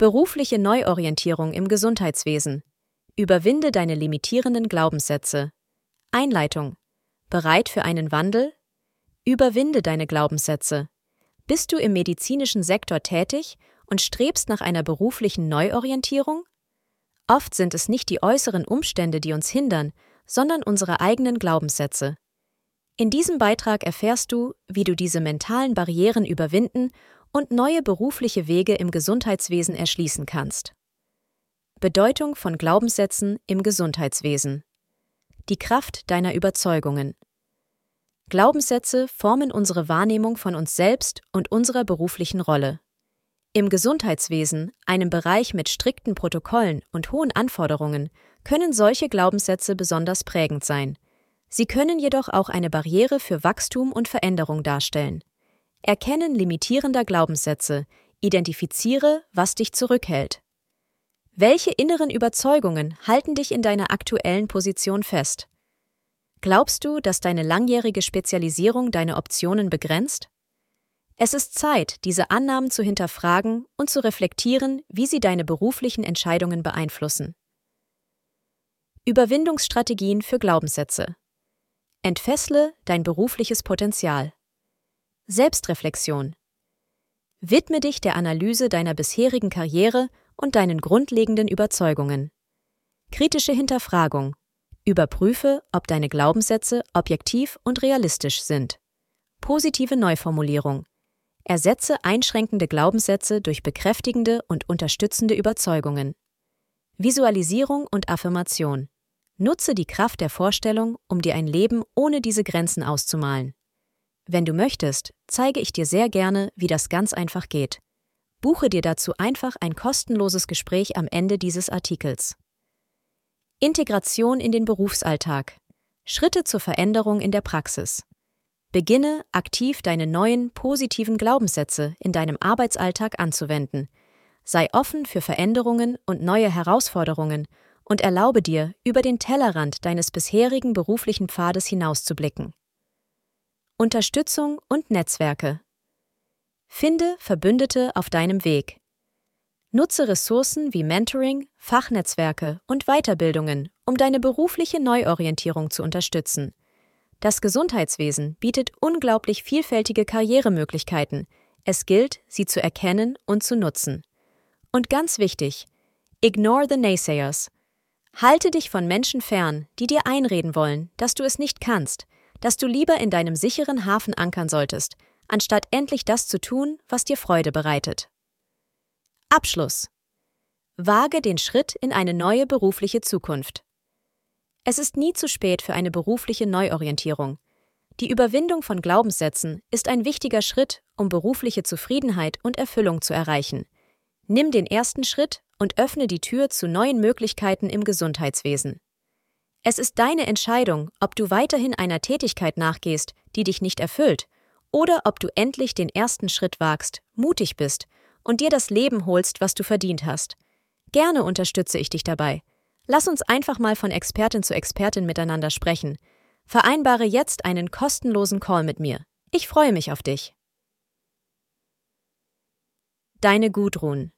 Berufliche Neuorientierung im Gesundheitswesen. Überwinde deine limitierenden Glaubenssätze. Einleitung. Bereit für einen Wandel? Überwinde deine Glaubenssätze. Bist du im medizinischen Sektor tätig und strebst nach einer beruflichen Neuorientierung? Oft sind es nicht die äußeren Umstände, die uns hindern, sondern unsere eigenen Glaubenssätze. In diesem Beitrag erfährst du, wie du diese mentalen Barrieren überwinden und neue berufliche Wege im Gesundheitswesen erschließen kannst. Bedeutung von Glaubenssätzen im Gesundheitswesen. Die Kraft deiner Überzeugungen. Glaubenssätze formen unsere Wahrnehmung von uns selbst und unserer beruflichen Rolle. Im Gesundheitswesen, einem Bereich mit strikten Protokollen und hohen Anforderungen, können solche Glaubenssätze besonders prägend sein. Sie können jedoch auch eine Barriere für Wachstum und Veränderung darstellen. Erkennen limitierender Glaubenssätze, identifiziere, was dich zurückhält. Welche inneren Überzeugungen halten dich in deiner aktuellen Position fest? Glaubst du, dass deine langjährige Spezialisierung deine Optionen begrenzt? Es ist Zeit, diese Annahmen zu hinterfragen und zu reflektieren, wie sie deine beruflichen Entscheidungen beeinflussen. Überwindungsstrategien für Glaubenssätze. Entfessle dein berufliches Potenzial. Selbstreflexion. Widme dich der Analyse deiner bisherigen Karriere und deinen grundlegenden Überzeugungen. Kritische Hinterfragung. Überprüfe, ob deine Glaubenssätze objektiv und realistisch sind. Positive Neuformulierung. Ersetze einschränkende Glaubenssätze durch bekräftigende und unterstützende Überzeugungen. Visualisierung und Affirmation. Nutze die Kraft der Vorstellung, um dir ein Leben ohne diese Grenzen auszumalen. Wenn du möchtest, zeige ich dir sehr gerne, wie das ganz einfach geht. Buche dir dazu einfach ein kostenloses Gespräch am Ende dieses Artikels. Integration in den Berufsalltag. Schritte zur Veränderung in der Praxis. Beginne aktiv deine neuen positiven Glaubenssätze in deinem Arbeitsalltag anzuwenden. Sei offen für Veränderungen und neue Herausforderungen und erlaube dir, über den Tellerrand deines bisherigen beruflichen Pfades hinauszublicken. Unterstützung und Netzwerke. Finde Verbündete auf deinem Weg. Nutze Ressourcen wie Mentoring, Fachnetzwerke und Weiterbildungen, um deine berufliche Neuorientierung zu unterstützen. Das Gesundheitswesen bietet unglaublich vielfältige Karrieremöglichkeiten. Es gilt, sie zu erkennen und zu nutzen. Und ganz wichtig, ignore the naysayers. Halte dich von Menschen fern, die dir einreden wollen, dass du es nicht kannst, dass du lieber in deinem sicheren Hafen ankern solltest, anstatt endlich das zu tun, was dir Freude bereitet. Abschluss. Wage den Schritt in eine neue berufliche Zukunft. Es ist nie zu spät für eine berufliche Neuorientierung. Die Überwindung von Glaubenssätzen ist ein wichtiger Schritt, um berufliche Zufriedenheit und Erfüllung zu erreichen. Nimm den ersten Schritt und öffne die Tür zu neuen Möglichkeiten im Gesundheitswesen. Es ist deine Entscheidung, ob du weiterhin einer Tätigkeit nachgehst, die dich nicht erfüllt, oder ob du endlich den ersten Schritt wagst, mutig bist und dir das Leben holst, was du verdient hast. Gerne unterstütze ich dich dabei. Lass uns einfach mal von Expertin zu Expertin miteinander sprechen. Vereinbare jetzt einen kostenlosen Call mit mir. Ich freue mich auf dich. Deine Gudrun